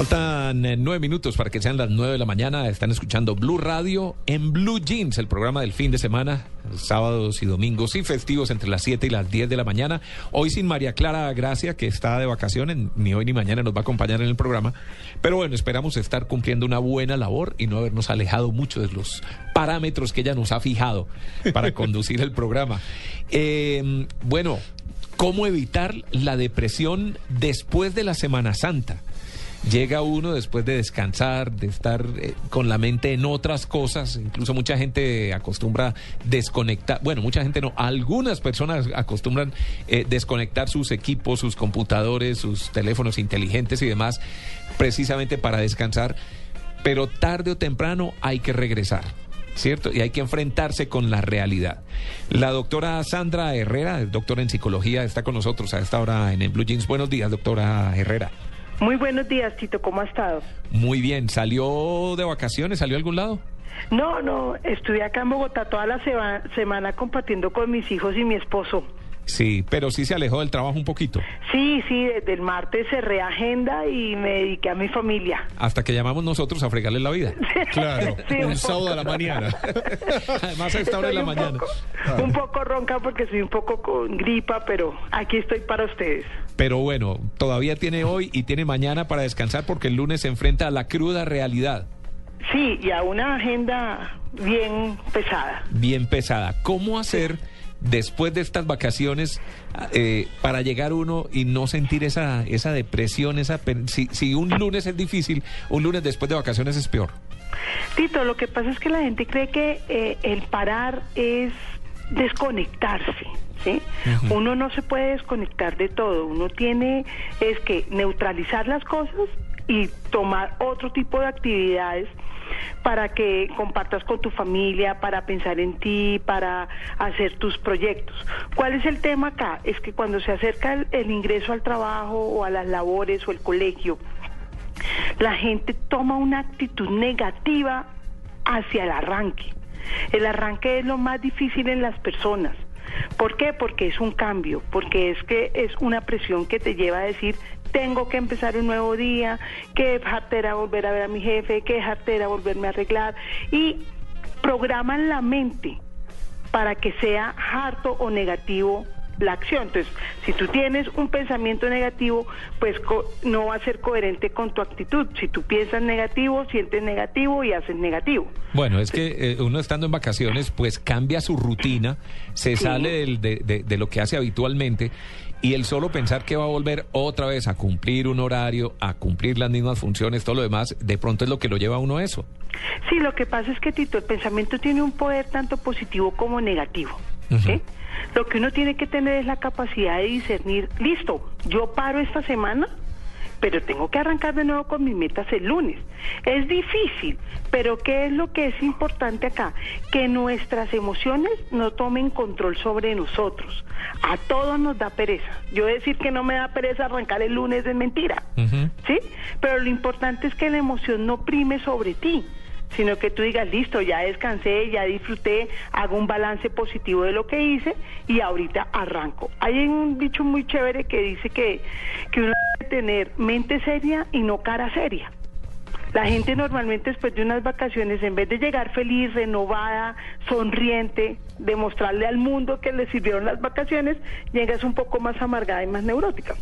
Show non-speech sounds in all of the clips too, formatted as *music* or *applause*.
Faltan eh, nueve minutos para que sean las nueve de la mañana. Están escuchando Blue Radio en Blue Jeans, el programa del fin de semana, sábados y domingos y festivos entre las 7 y las 10 de la mañana. Hoy sin María Clara Gracia, que está de vacaciones, ni hoy ni mañana nos va a acompañar en el programa. Pero bueno, esperamos estar cumpliendo una buena labor y no habernos alejado mucho de los parámetros que ella nos ha fijado para *laughs* conducir el programa. Eh, bueno, ¿cómo evitar la depresión después de la Semana Santa? Llega uno después de descansar, de estar eh, con la mente en otras cosas, incluso mucha gente acostumbra desconectar, bueno, mucha gente no, algunas personas acostumbran eh, desconectar sus equipos, sus computadores, sus teléfonos inteligentes y demás, precisamente para descansar, pero tarde o temprano hay que regresar. ¿Cierto? Y hay que enfrentarse con la realidad. La doctora Sandra Herrera, doctora en psicología, está con nosotros a esta hora en el Blue Jeans. Buenos días, doctora Herrera. Muy buenos días, Tito, ¿cómo ha estado? Muy bien, ¿salió de vacaciones? ¿Salió a algún lado? No, no, estuve acá en Bogotá toda la semana compartiendo con mis hijos y mi esposo. Sí, pero sí se alejó del trabajo un poquito. Sí, sí, desde el martes cerré agenda y me dediqué a mi familia. Hasta que llamamos nosotros a fregarle la vida. *laughs* Claro, Sí, un un sábado de la mañana. *laughs* Además a esta hora de la mañana. poco- Un poco ronca porque soy un poco con gripa, pero aquí estoy para ustedes. Pero bueno, todavía tiene hoy y tiene mañana para descansar porque el lunes se enfrenta a la cruda realidad, Sí, y a una agenda bien pesada. bien pesada. ¿Cómo hacer después de estas vacaciones eh, para llegar uno y no sentir esa, esa depresión? Esa, si, si un lunes es difícil, un lunes después de vacaciones es peor. Tito, lo que pasa es que la gente cree que eh, el parar es desconectarse. Uno no se puede desconectar de todo. Uno tiene es que neutralizar las cosas y tomar otro tipo de actividades para que compartas con tu familia, para pensar en ti, para hacer tus proyectos. ¿Cuál es el tema acá? Es que cuando se acerca el, el ingreso al trabajo o a las labores o el colegio, la gente toma una actitud negativa hacia el arranque. El arranque es lo más difícil en las personas. ¿Por qué? Porque es un cambio, porque es que es una presión que te lleva a decir, tengo que empezar un nuevo día, que jartera volver a ver a mi jefe, que jartera volverme a arreglar y programan la mente para que sea harto o negativo la acción. Entonces, si tú tienes un pensamiento negativo, pues co- no va a ser coherente con tu actitud. Si tú piensas negativo, sientes negativo y haces negativo. Bueno, es que eh, uno estando en vacaciones, pues cambia su rutina, se Sí. sale del- de, de- de lo que hace habitualmente y el solo pensar que va a volver otra vez a cumplir un horario, a cumplir las mismas funciones, todo lo demás, de pronto es lo que lo lleva a uno a eso. Sí, lo que pasa es que, Tito, el pensamiento tiene un poder tanto positivo como negativo. ¿Sí? Lo que uno tiene que tener es la capacidad de discernir, listo, yo paro esta semana, pero tengo que arrancar de nuevo con mis metas el lunes. Es difícil, pero ¿qué es lo que es importante acá? Que nuestras emociones no tomen control sobre nosotros. A todos nos da pereza. Yo decir que no me da pereza arrancar el lunes es mentira. ¿sí? Pero lo importante es que la emoción no prime sobre ti, sino que tú digas, listo, ya descansé, ya disfruté, hago un balance positivo de lo que hice y ahorita arranco. Hay un dicho muy chévere que dice que, que uno debe tener mente seria y no cara seria. La gente normalmente después de unas vacaciones, en vez de llegar feliz, renovada, sonriente, demostrarle al mundo que le sirvieron las vacaciones, llegas un poco más amargada y más neurótica.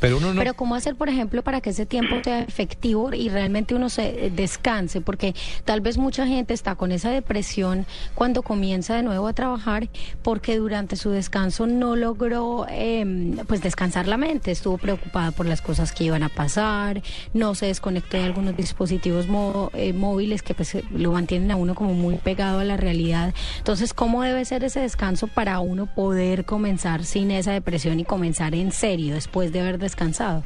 Pero uno no... Pero ¿cómo hacer, por ejemplo, para que ese tiempo sea efectivo y realmente uno se eh, descanse? Porque tal vez mucha gente está con esa depresión cuando comienza de nuevo a trabajar porque durante su descanso no logró eh, pues descansar la mente, estuvo preocupada por las cosas que iban a pasar, no se desconectó de algunos dispositivos mo- eh, móviles que pues lo mantienen a uno como muy pegado a la realidad. Entonces, ¿cómo debe ser ese descanso para uno poder comenzar sin esa depresión y comenzar en serio después de descansado.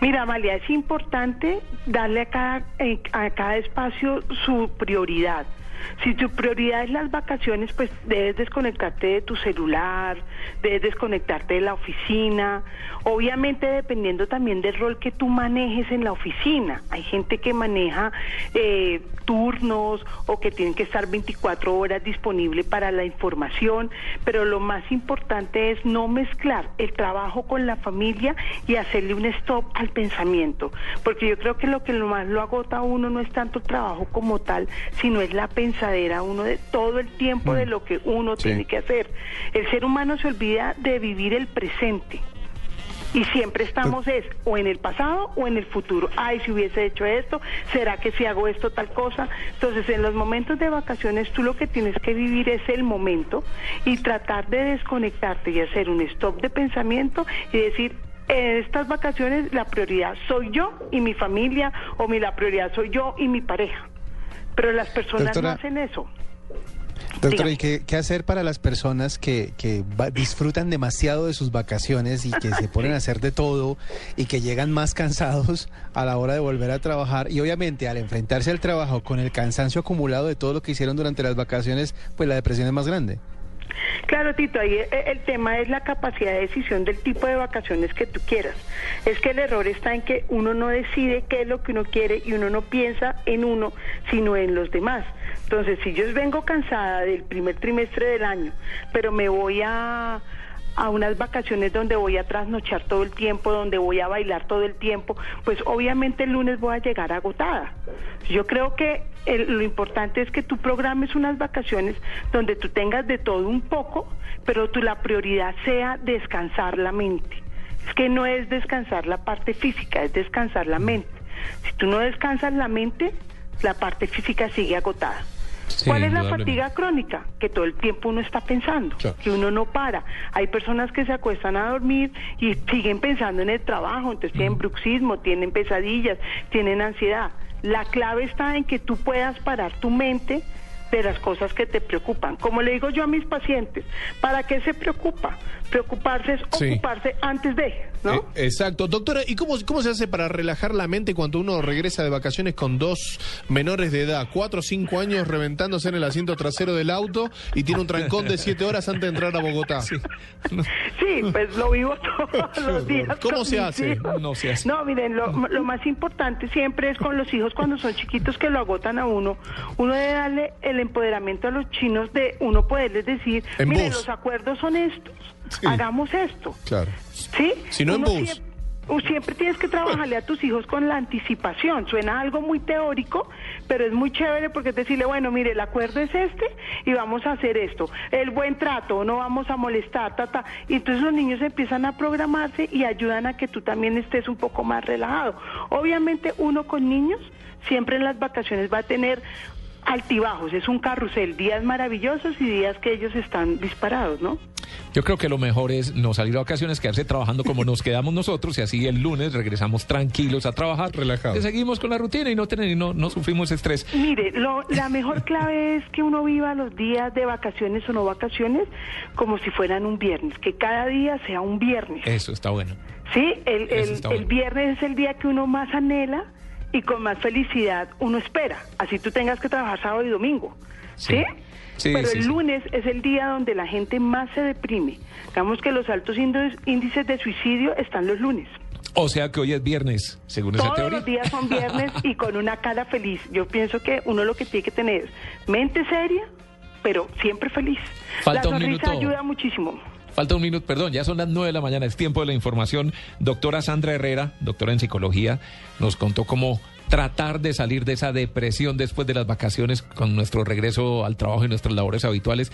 Mira, Amalia, es importante darle a cada, eh, a cada espacio su prioridad. Si tu prioridad es las vacaciones, pues debes desconectarte de tu celular, debes desconectarte de la oficina, obviamente dependiendo también del rol que tú manejes en la oficina. Hay gente que maneja eh, turnos o que tienen que estar 24 horas disponible para la información, pero lo más importante es no mezclar el trabajo con la familia y hacerle un stop al pensamiento, porque yo creo que lo que más lo agota a uno no es tanto el trabajo como tal, sino es la pensadera uno de todo el tiempo de lo que uno tiene que hacer. El ser humano se olvida de vivir el presente. Y siempre estamos es o en el pasado o en el futuro. Ay, si hubiese hecho esto, ¿será que si hago esto tal cosa? Entonces, en los momentos de vacaciones tú lo que tienes que vivir es el momento y tratar de desconectarte y hacer un stop de pensamiento y decir, en estas vacaciones la prioridad soy yo y mi familia o mi, la prioridad soy yo y mi pareja. Pero las personas no hacen eso. Doctora, ¿y qué, hacer para las personas que, que disfrutan demasiado de sus vacaciones y que se *laughs* ponen a hacer de todo y que llegan más cansados a la hora de volver a trabajar? Y obviamente al enfrentarse al trabajo con el cansancio acumulado de todo lo que hicieron durante las vacaciones, pues la depresión es más grande. Claro, Tito, ahí eh, el tema es la capacidad de decisión del tipo de vacaciones que tú quieras. Es que el error está en que uno no decide qué es lo que uno quiere y uno no piensa en uno, sino en los demás. Entonces, si yo vengo cansada del primer trimestre del año, pero me voy a a unas vacaciones donde voy a trasnochar todo el tiempo, donde voy a bailar todo el tiempo, pues obviamente el lunes voy a llegar agotada. Yo creo que lo importante es que tú programes unas vacaciones donde tú tengas de todo un poco, pero tu, la prioridad sea descansar la mente. Es que no es descansar la parte física, es descansar la mente. Si tú no descansas la mente, la parte física sigue agotada. ¿Cuál es la fatiga crónica? Que todo el tiempo uno está pensando, que uno no para. Hay personas que se acuestan a dormir y siguen pensando en el trabajo, entonces tienen bruxismo, tienen pesadillas, tienen ansiedad. La clave está en que tú puedas parar tu mente de las cosas que te preocupan. Como le digo yo a mis pacientes, ¿para qué se preocupa? Preocuparse es ocuparse antes de, ¿no? Eh, exacto. Doctora, ¿y cómo, cómo se hace para relajar la mente cuando uno regresa de vacaciones con dos menores de edad, cuatro o cinco años reventándose en el asiento trasero del auto y tiene un trancón de siete horas antes de entrar a Bogotá? Sí, pues lo vivo *laughs* todos los días. ¿Cómo se hace? No se hace. No, miren, lo, lo más importante siempre es con los hijos cuando son chiquitos que lo agotan a uno. Uno debe darle el el empoderamiento a los chinos de uno poderles decir, mire, los acuerdos son estos, hagamos esto. Claro. ¿Sí? Si no en bus. Siempre, tienes que trabajarle a tus hijos con la anticipación. Suena algo muy teórico, pero es muy chévere porque es decirle, bueno, mire, el acuerdo es este y vamos a hacer esto. El buen trato, no vamos a molestar, ta, ta. Y entonces los niños empiezan a programarse y ayudan a que tú también estés un poco más relajado. Obviamente uno con niños siempre en las vacaciones va a tener altibajos, es un carrusel, días maravillosos y días que ellos están disparados, ¿no? Yo creo que lo mejor es no salir a vacaciones, quedarse trabajando como nos quedamos nosotros y así el lunes regresamos tranquilos a trabajar, relajados. Seguimos con la rutina y no, tener, no, no sufrimos estrés. Mire, la mejor clave es que uno viva los días de vacaciones o no vacaciones como si fueran un viernes, que cada día sea un viernes. Eso está bueno. Sí, el, el viernes es el día que uno más anhela y con más felicidad uno espera. Así tú tengas que trabajar sábado y domingo. ¿Sí? Pero el lunes es el día donde la gente más se deprime. Digamos que los altos índices de suicidio están los lunes. O sea que hoy es viernes, según esa teoría. Todos los días son viernes y con una cara feliz. Yo pienso que uno lo que tiene que tener es mente seria, pero siempre feliz. Falta la sonrisa ayuda muchísimo. Falta un minuto, perdón, ya son las nueve de la mañana, es tiempo de la información. Doctora Sandra Herrera, doctora en psicología, nos contó cómo tratar de salir de esa depresión después de las vacaciones con nuestro regreso al trabajo y nuestras labores habituales.